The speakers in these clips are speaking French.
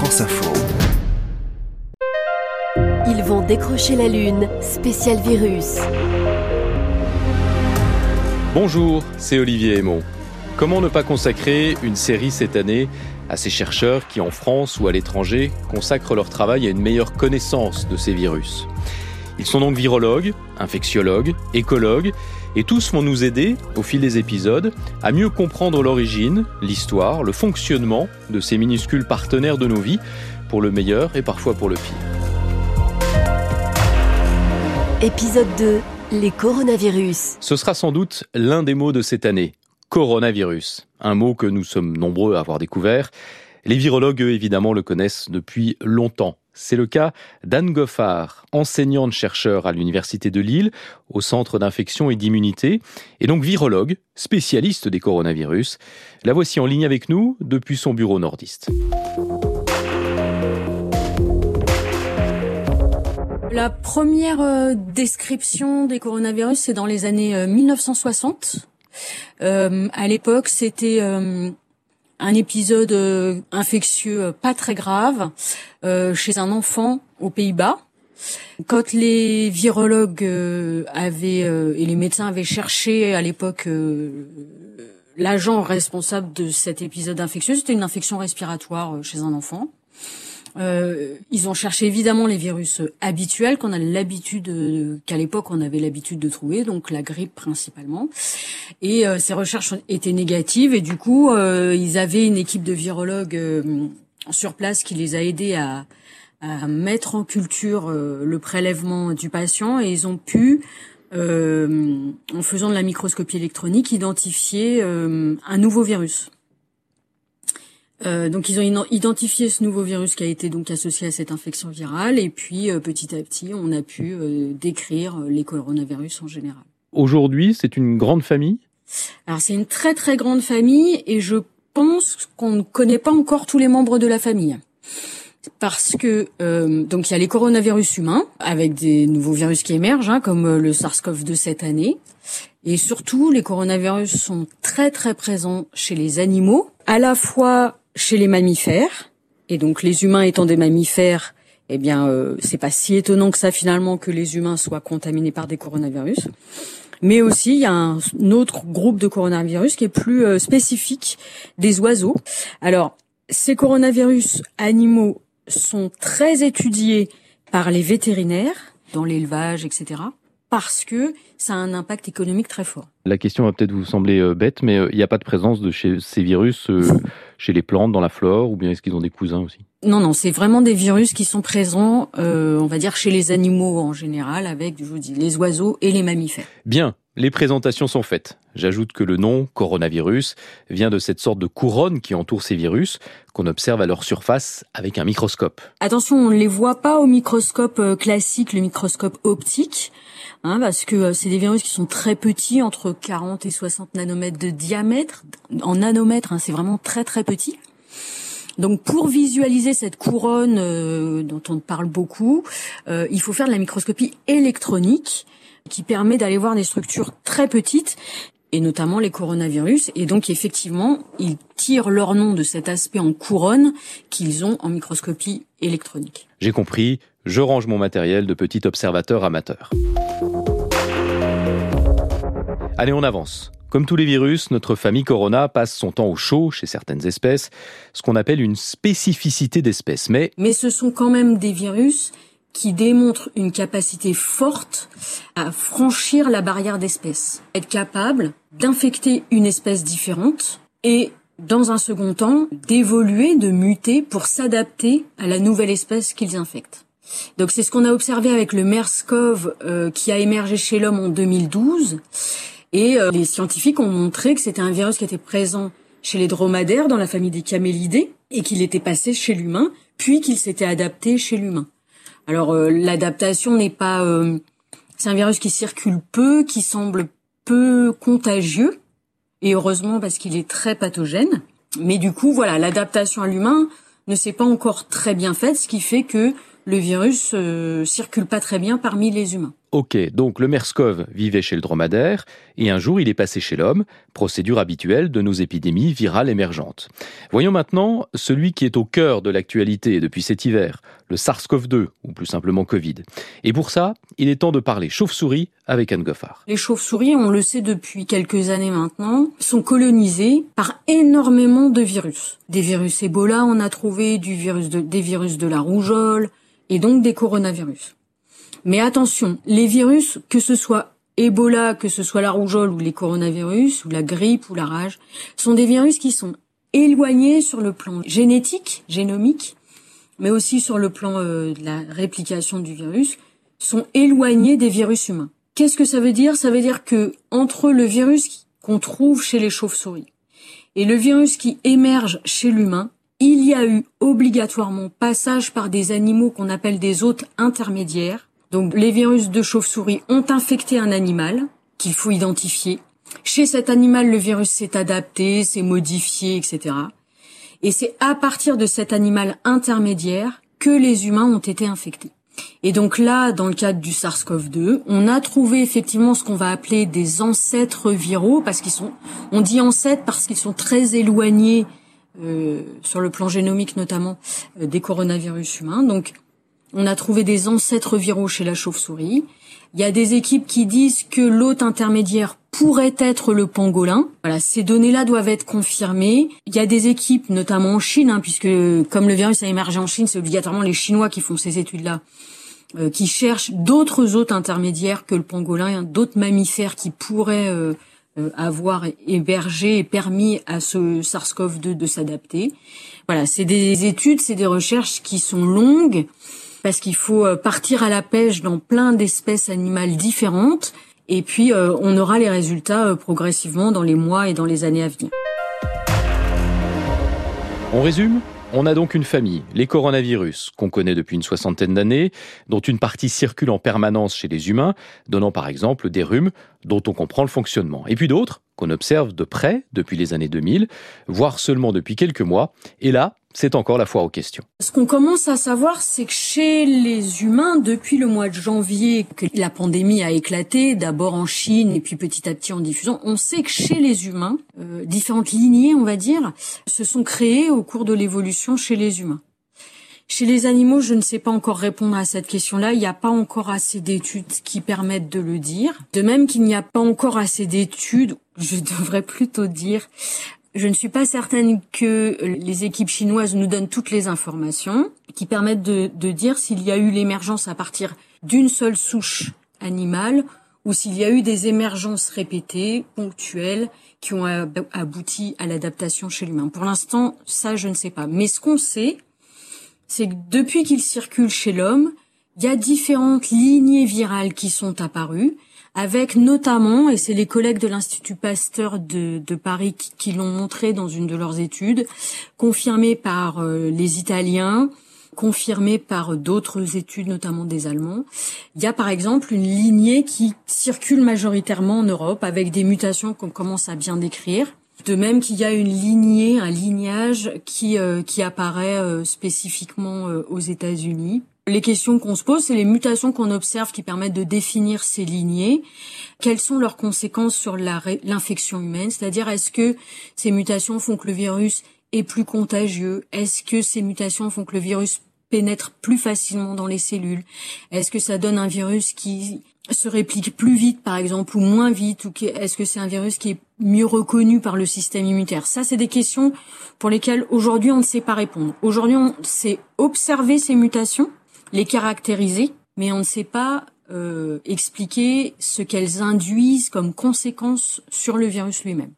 France Info. Ils vont décrocher la Lune, spécial virus. Bonjour, c'est Olivier Aymon. Comment ne pas consacrer une série cette année à ces chercheurs qui, en France ou à l'étranger, consacrent leur travail à une meilleure connaissance de ces virus? Ils sont donc virologues, infectiologues, écologues, et tous vont nous aider, au fil des épisodes, à mieux comprendre l'origine, l'histoire, le fonctionnement de ces minuscules partenaires de nos vies, pour le meilleur et parfois pour le pire. Épisode 2. Les coronavirus. Ce sera sans doute l'un des mots de cette année. Coronavirus. Un mot que nous sommes nombreux à avoir découvert. Les virologues, eux, évidemment, le connaissent depuis longtemps. C'est le cas d'Anne Goffard, enseignante-chercheur à l'Université de Lille, au Centre d'infection et d'immunité, et donc virologue, spécialiste des coronavirus. La voici en ligne avec nous depuis son bureau nordiste. La première euh, description des coronavirus, c'est dans les années 1960. Euh, euh, à l'époque, c'était un épisode infectieux pas très grave chez un enfant aux Pays-Bas. Quand les virologues avaient et les médecins avaient cherché à l'époque l'agent responsable de cet épisode infectieux, c'était une infection respiratoire chez un enfant. Euh, ils ont cherché évidemment les virus habituels qu'on a l'habitude, qu'à l'époque on avait l'habitude de trouver, donc la grippe principalement. Et euh, ces recherches étaient négatives et du coup euh, ils avaient une équipe de virologues euh, sur place qui les a aidés à, à mettre en culture euh, le prélèvement du patient et ils ont pu en faisant de la microscopie électronique identifier un nouveau virus. Euh, donc ils ont identifié ce nouveau virus qui a été donc associé à cette infection virale et puis euh, petit à petit on a pu euh, décrire les coronavirus en général. Aujourd'hui c'est une grande famille? Alors c'est une très très grande famille et je pense qu'on ne connaît pas encore tous les membres de la famille. Parce que donc il y a les coronavirus humains avec des nouveaux virus qui émergent hein, comme le SARS-CoV-2 cette année et surtout les coronavirus sont très très présents chez les animaux à la fois chez les mammifères, et donc les humains étant des mammifères, eh bien, euh, c'est pas si étonnant que ça finalement que les humains soient contaminés par des coronavirus. Mais aussi, il y a un, autre groupe de coronavirus qui est plus euh, spécifique des oiseaux. Alors, ces coronavirus animaux sont très étudiés par les vétérinaires dans l'élevage, etc parce que ça a un impact économique très fort. La question va peut-être vous sembler euh, bête, mais il n'y a pas de présence de chez ces virus chez les plantes, dans la flore, ou bien est-ce qu'ils ont des cousins aussi? Non, non, c'est vraiment des virus qui sont présents, euh, on va dire, chez les animaux en général, avec, je vous dis, les oiseaux et les mammifères. Bien, les présentations sont faites. J'ajoute que le nom coronavirus vient de cette sorte de couronne qui entoure ces virus qu'on observe à leur surface avec un microscope. Attention, on ne les voit pas au microscope euh, classique, le microscope optique, hein, parce que euh, c'est des virus qui sont très petits, entre 40 et 60 nanomètres de diamètre. En nanomètres, hein, c'est vraiment très très petit. Donc pour visualiser cette couronne euh, dont on parle beaucoup, il faut faire de la microscopie électronique qui permet d'aller voir des structures très petites et notamment les coronavirus. Et donc effectivement, ils tirent leur nom de cet aspect en couronne qu'ils ont en microscopie électronique. J'ai compris, je range mon matériel de petit observateur amateur. Allez, on avance. Comme tous les virus, notre famille Corona passe son temps au chaud chez certaines espèces, ce qu'on appelle une spécificité d'espèce. Mais... Mais ce sont quand même des virus qui démontre une capacité forte à franchir la barrière d'espèce, être capable d'infecter une espèce différente et dans un second temps, d'évoluer, de muter pour s'adapter à la nouvelle espèce qu'ils infectent. Donc c'est ce qu'on a observé avec le MERS-CoV euh, qui a émergé chez l'homme en 2012. Et euh, les scientifiques ont montré que c'était un virus qui était présent chez les dromadaires dans la famille des camélidés et qu'il était passé chez l'humain, puis qu'il s'était adapté chez l'humain. Alors euh, l'adaptation n'est pas, euh, c'est un virus qui circule peu, qui semble peu contagieux, et heureusement parce qu'il est très pathogène. Mais du coup, voilà, l'adaptation à l'humain ne s'est pas encore très bien faite, ce qui fait que le virus euh, circule pas très bien parmi les humains. Ok, donc le MERS-CoV vivait chez le dromadaire et un jour il est passé chez l'homme, procédure habituelle de nos épidémies virales émergentes. Voyons maintenant celui qui est au cœur de l'actualité depuis cet hiver, le SARS-CoV-2 ou plus simplement Covid. Et pour ça, il est temps de parler chauve-souris avec Anne Goffard. Les chauves-souris, on le sait depuis quelques années maintenant, sont colonisées par énormément de virus. Des virus Ebola, on a trouvé des virus de la rougeole et donc des coronavirus. Mais attention, les virus, que ce soit Ebola, que ce soit la rougeole ou les coronavirus, ou la grippe ou la rage, sont des virus qui sont éloignés sur le plan génétique, génomique, mais aussi sur le plan euh, de la réplication du virus, sont éloignés des virus humains. Qu'est-ce que ça veut dire? Ça veut dire que entre le virus qu'on trouve chez les chauves-souris et le virus qui émerge chez l'humain, il y a eu obligatoirement passage par des animaux qu'on appelle des hôtes intermédiaires, donc les virus de chauve-souris ont infecté un animal qu'il faut identifier. Chez cet animal, le virus s'est adapté, s'est modifié, etc. Et c'est à partir de cet animal intermédiaire que les humains ont été infectés. Et donc là, dans le cadre du SARS-CoV-2, on a trouvé effectivement ce qu'on va appeler des ancêtres viraux, parce qu'ils sont, on dit ancêtres parce qu'ils sont très éloignés euh, sur le plan génomique notamment euh, des coronavirus humains. Donc on a trouvé des ancêtres viraux chez la chauve-souris. Il y a des équipes qui disent que l'hôte intermédiaire pourrait être le pangolin. Voilà, ces données-là doivent être confirmées. Il y a des équipes, notamment en Chine, hein, puisque comme le virus a émergé en Chine, c'est obligatoirement les Chinois qui font ces études-là, euh, qui cherchent d'autres hôtes intermédiaires que le pangolin, d'autres mammifères qui pourraient euh, euh, avoir hébergé et permis à ce SARS-CoV-2 de s'adapter. Voilà, c'est des études, c'est des recherches qui sont longues parce qu'il faut euh, partir à la pêche dans plein d'espèces animales différentes et puis euh, on aura les résultats euh, progressivement dans les mois et dans les années à venir. On résume on a donc une famille, les coronavirus, qu'on connaît depuis une soixantaine d'années, dont une partie circule en permanence chez les humains, donnant par exemple des rhumes dont on comprend le fonctionnement. Et puis d'autres, qu'on observe de près depuis les années 2000, voire seulement depuis quelques mois. Et là, c'est encore la foire aux questions. Ce qu'on commence à savoir, c'est que chez les humains, depuis le mois de janvier, que la pandémie a éclaté, d'abord en Chine et puis petit à petit en diffusion, on sait que chez les humains, euh, différentes lignées, on va dire, se sont créées au cours de l'évolution chez les humains. Chez les animaux, je ne sais pas encore répondre à cette question-là. Il n'y a pas encore assez d'études qui permettent de le dire. De même qu'il n'y a pas encore assez d'études, je devrais plutôt dire, je ne suis pas certaine que les équipes chinoises nous donnent toutes les informations qui permettent de, dire s'il y a eu l'émergence à partir d'une seule souche animale ou s'il y a eu des émergences répétées, ponctuelles, qui ont abouti à l'adaptation chez l'humain. Pour l'instant, ça, je ne sais pas. Mais ce qu'on sait, c'est que depuis qu'il circule chez l'homme, il y a différentes lignées virales qui sont apparues avec notamment, et c'est les collègues de l'Institut Pasteur de, Paris qui, l'ont montré dans une de leurs études, confirmé par euh, les Italiens, confirmé par d'autres études, notamment des Allemands. Il y a par exemple une lignée qui circule majoritairement en Europe avec des mutations qu'on commence à bien décrire. De même qu'il y a une lignée, un lignage qui, euh, qui apparaît euh, spécifiquement aux États-Unis les questions qu'on se pose, c'est les mutations qu'on observe qui permettent de définir ces lignées. Quelles sont leurs conséquences sur l'infection humaine? C'est-à-dire, est-ce que ces mutations font que le virus est plus contagieux? Est-ce que ces mutations font que le virus pénètre plus facilement dans les cellules? Est-ce que ça donne un virus qui se réplique plus vite, par exemple, ou moins vite Ou est-ce que c'est un virus qui est mieux reconnu par le système immunitaire? Ça, c'est des questions pour lesquelles aujourd'hui on ne sait pas répondre. Aujourd'hui, on sait observer ces mutations, les caractériser, mais on ne sait pas euh, expliquer ce qu'elles induisent comme conséquence sur le virus lui-même.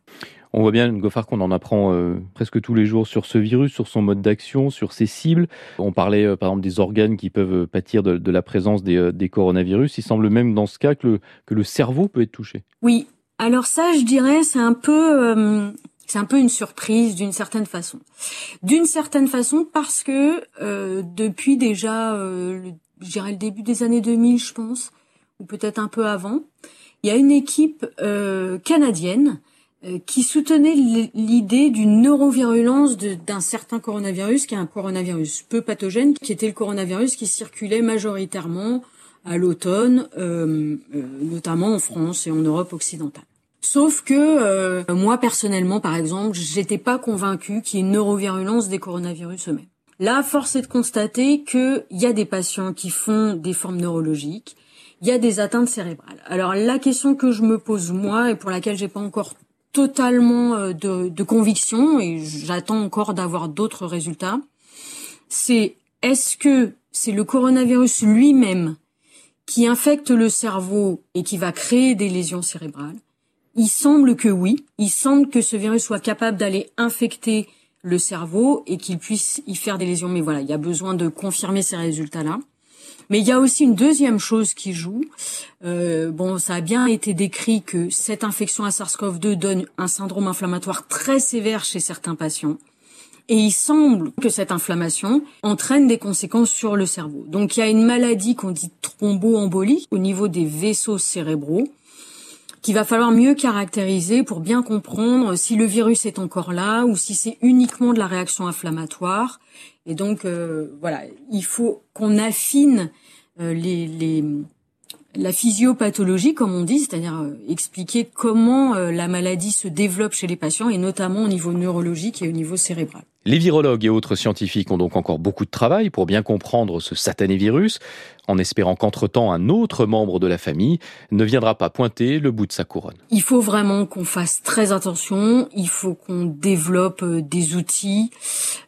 On voit bien, Goffard, qu'on en apprend euh, presque tous les jours sur ce virus, sur son mode d'action, sur ses cibles. On parlait euh, par exemple des organes qui peuvent pâtir de, la présence des, coronavirus. Il semble même dans ce cas que le, que le cerveau peut être touché. Oui, alors ça, je dirais, c'est un peu c'est un peu une surprise d'une certaine façon. D'une certaine façon parce que euh, depuis déjà, euh, le, début des années 2000, je pense, ou peut-être un peu avant, il y a une équipe euh, canadienne euh, qui soutenait l'idée d'une neurovirulence d'un certain coronavirus, qui est un coronavirus peu pathogène, qui était le coronavirus qui circulait majoritairement à l'automne, notamment en France et en Europe occidentale. Sauf que euh, moi personnellement, par exemple, j'étais pas convaincue qu'il y ait une neurovirulence des coronavirus eux-mêmes. Là, force est de constater qu'il y a des patients qui font des formes neurologiques, il y a des atteintes cérébrales. Alors la question que je me pose moi et pour laquelle j'ai pas encore totalement de, de conviction et j'attends encore d'avoir d'autres résultats, c'est est-ce que c'est le coronavirus lui-même qui infecte le cerveau et qui va créer des lésions cérébrales Il semble que oui. Il semble que ce virus soit capable d'aller infecter le cerveau et qu'il puisse y faire des lésions. Mais voilà, il y a besoin de confirmer ces résultats-là. Mais il y a aussi une deuxième chose qui joue. Euh, bon, ça a bien été décrit que cette infection à SARS-CoV-2 donne un syndrome inflammatoire très sévère chez certains patients. Et il semble que cette inflammation entraîne des conséquences sur le cerveau. Donc il y a une maladie qu'on dit thromboembolie au niveau des vaisseaux cérébraux qu'il va falloir mieux caractériser pour bien comprendre si le virus est encore là ou si c'est uniquement de la réaction inflammatoire. Et donc euh, voilà, il faut qu'on affine euh, les, les, la physiopathologie, comme on dit, c'est-à-dire euh, expliquer comment euh, la maladie se développe chez les patients et notamment au niveau neurologique et au niveau cérébral. Les virologues et autres scientifiques ont donc encore beaucoup de travail pour bien comprendre ce satané virus, en espérant qu'entre-temps un autre membre de la famille ne viendra pas pointer le bout de sa couronne. Il faut vraiment qu'on fasse très attention, il faut qu'on développe euh, des outils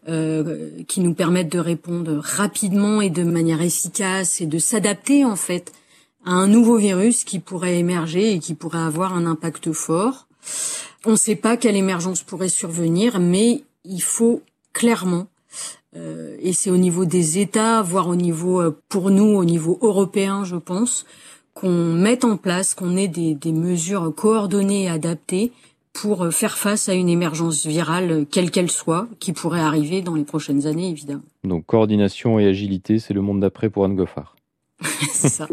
euh, qui nous permettent de répondre rapidement et de manière efficace et de s'adapter en fait à un nouveau virus qui pourrait émerger et qui pourrait avoir un impact fort. On ne sait pas quelle émergence pourrait survenir, mais il faut clairement, euh, et c'est au niveau des États, voire au niveau, euh, pour nous, au niveau européen, je pense, qu'on mette en place, qu'on ait des, des mesures coordonnées et adaptées pour euh, faire face à une émergence virale, quelle qu'elle soit, qui pourrait arriver dans les prochaines années, évidemment. Donc coordination et agilité, c'est le monde d'après pour Anne Goffard. c'est ça.